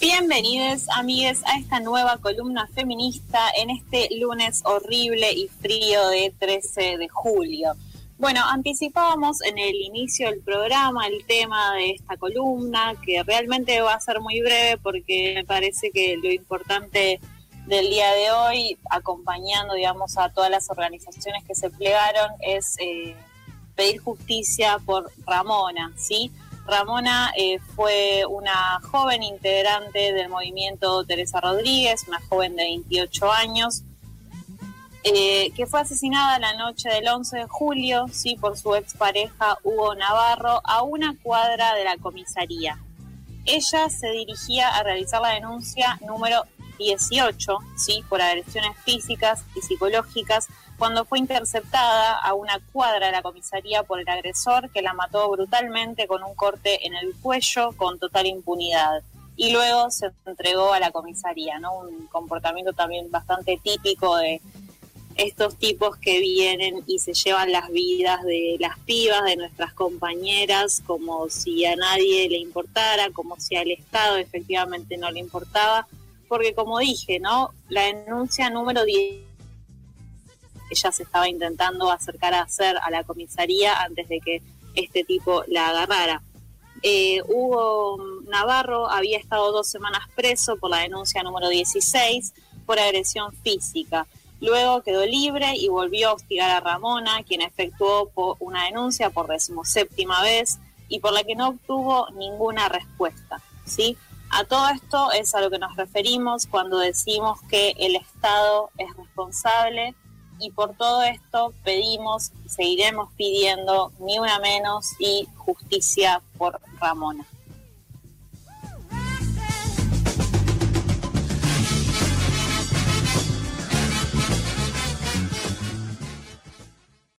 Bienvenidos, amigues, a esta nueva columna feminista en este lunes horrible y frío de 13 de julio. Bueno, anticipábamos en el inicio del programa el tema de esta columna, que realmente va a ser muy breve porque me parece que lo importante del día de hoy, acompañando, digamos, a todas las organizaciones que se plegaron, es eh, pedir justicia por Ramona, ¿sí? Ramona eh, fue una joven integrante del movimiento Teresa Rodríguez, una joven de 28 años, eh, que fue asesinada la noche del 11 de julio, sí, por su expareja Hugo Navarro, a una cuadra de la comisaría. Ella se dirigía a realizar la denuncia número 18, sí, por agresiones físicas y psicológicas cuando fue interceptada a una cuadra de la comisaría por el agresor que la mató brutalmente con un corte en el cuello con total impunidad. Y luego se entregó a la comisaría, ¿no? Un comportamiento también bastante típico de estos tipos que vienen y se llevan las vidas de las pibas, de nuestras compañeras, como si a nadie le importara, como si al Estado efectivamente no le importaba, porque como dije, ¿no? La denuncia número 10 ella se estaba intentando acercar a hacer a la comisaría antes de que este tipo la agarrara. Eh, Hugo Navarro había estado dos semanas preso por la denuncia número 16 por agresión física. Luego quedó libre y volvió a hostigar a Ramona, quien efectuó una denuncia por decimoséptima vez y por la que no obtuvo ninguna respuesta. ¿sí? A todo esto es a lo que nos referimos cuando decimos que el Estado es responsable y por todo esto pedimos, seguiremos pidiendo ni una menos y justicia por Ramona.